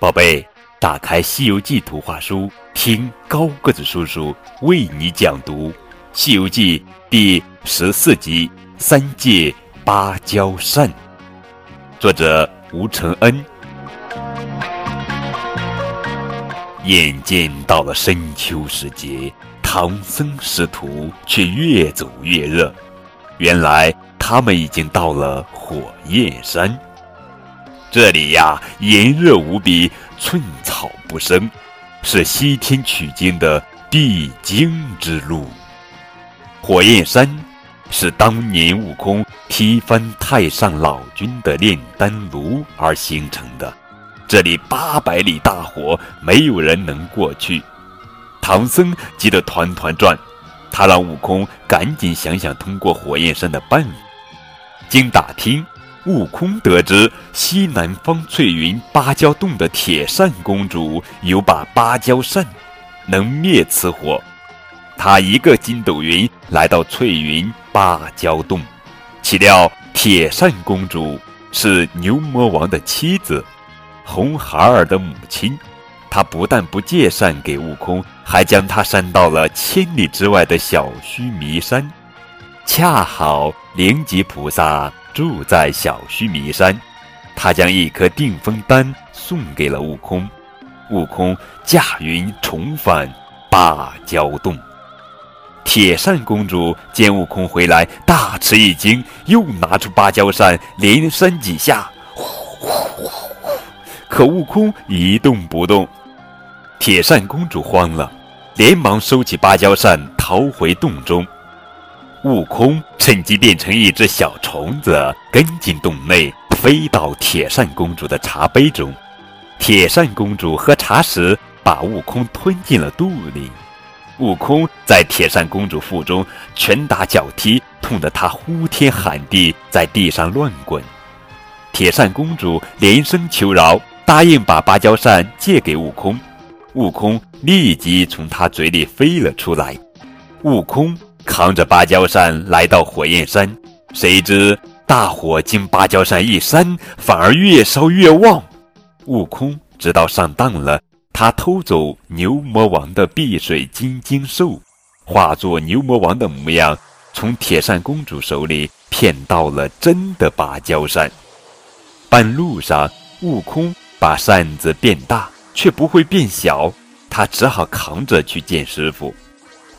宝贝，打开《西游记》图画书，听高个子叔叔为你讲读《西游记》第十四集《三界芭蕉扇》，作者吴承恩。眼见到了深秋时节，唐僧师徒却越走越热。原来他们已经到了火焰山。这里呀，炎热无比，寸草不生，是西天取经的必经之路。火焰山是当年悟空踢翻太上老君的炼丹炉而形成的，这里八百里大火，没有人能过去。唐僧急得团团转，他让悟空赶紧想想通过火焰山的办法。经打听。悟空得知西南方翠云芭蕉洞的铁扇公主有把芭蕉扇，能灭此火。他一个筋斗云来到翠云芭蕉洞，岂料铁扇公主是牛魔王的妻子，红孩儿的母亲。他不但不借扇给悟空，还将他扇到了千里之外的小须弥山。恰好灵吉菩萨。住在小须弥山，他将一颗定风丹送给了悟空。悟空驾云重返芭蕉洞。铁扇公主见悟空回来，大吃一惊，又拿出芭蕉扇连扇几下，呼呼呼，可悟空一动不动。铁扇公主慌了，连忙收起芭蕉扇，逃回洞中。悟空趁机变成一只小虫子，跟进洞内，飞到铁扇公主的茶杯中。铁扇公主喝茶时，把悟空吞进了肚里。悟空在铁扇公主腹中拳打脚踢，痛得他呼天喊地，在地上乱滚。铁扇公主连声求饶，答应把芭蕉扇借给悟空。悟空立即从他嘴里飞了出来。悟空。扛着芭蕉扇来到火焰山，谁知大火经芭蕉扇一扇，反而越烧越旺。悟空知道上当了，他偷走牛魔王的碧水金睛兽，化作牛魔王的模样，从铁扇公主手里骗到了真的芭蕉扇。半路上，悟空把扇子变大，却不会变小，他只好扛着去见师傅。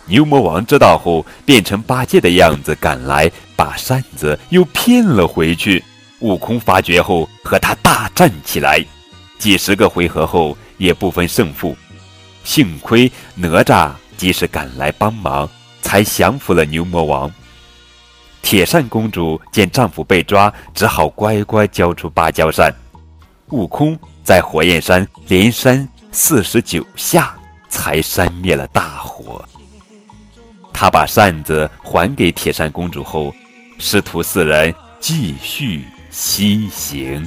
牛魔王知道后，变成八戒的样子赶来，把扇子又骗了回去。悟空发觉后，和他大战起来，几十个回合后也不分胜负。幸亏哪吒及时赶来帮忙，才降服了牛魔王。铁扇公主见丈夫被抓，只好乖乖交出芭蕉扇。悟空在火焰山连扇四十九下，才扇灭了大火。他把扇子还给铁扇公主后，师徒四人继续西行。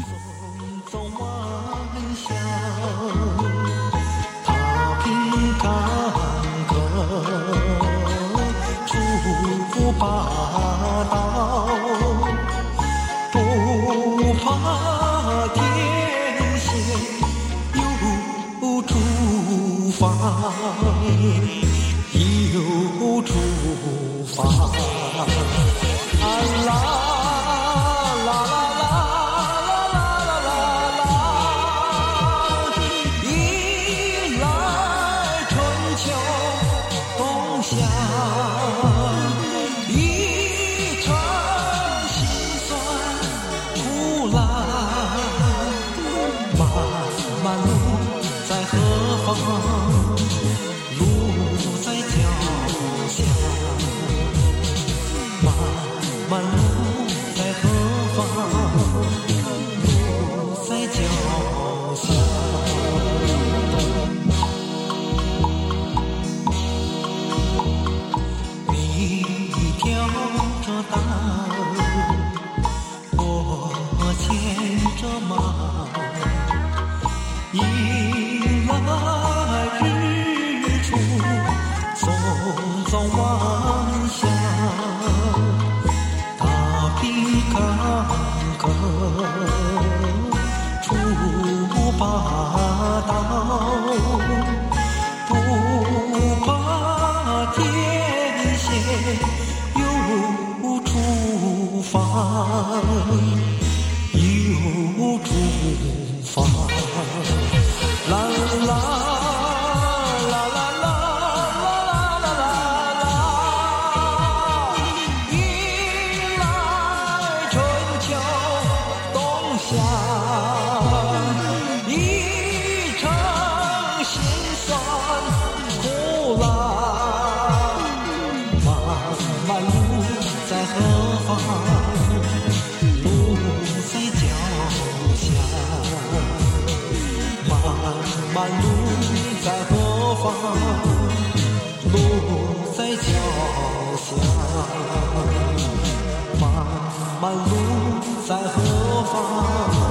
啊啦啦啦啦啦啦啦啦一来春秋冬夏一程心酸苦辣漫漫路来一场心酸苦辣，漫漫路在何方？路在脚下。漫漫路在何方？路在脚下。漫漫路在何？Oh.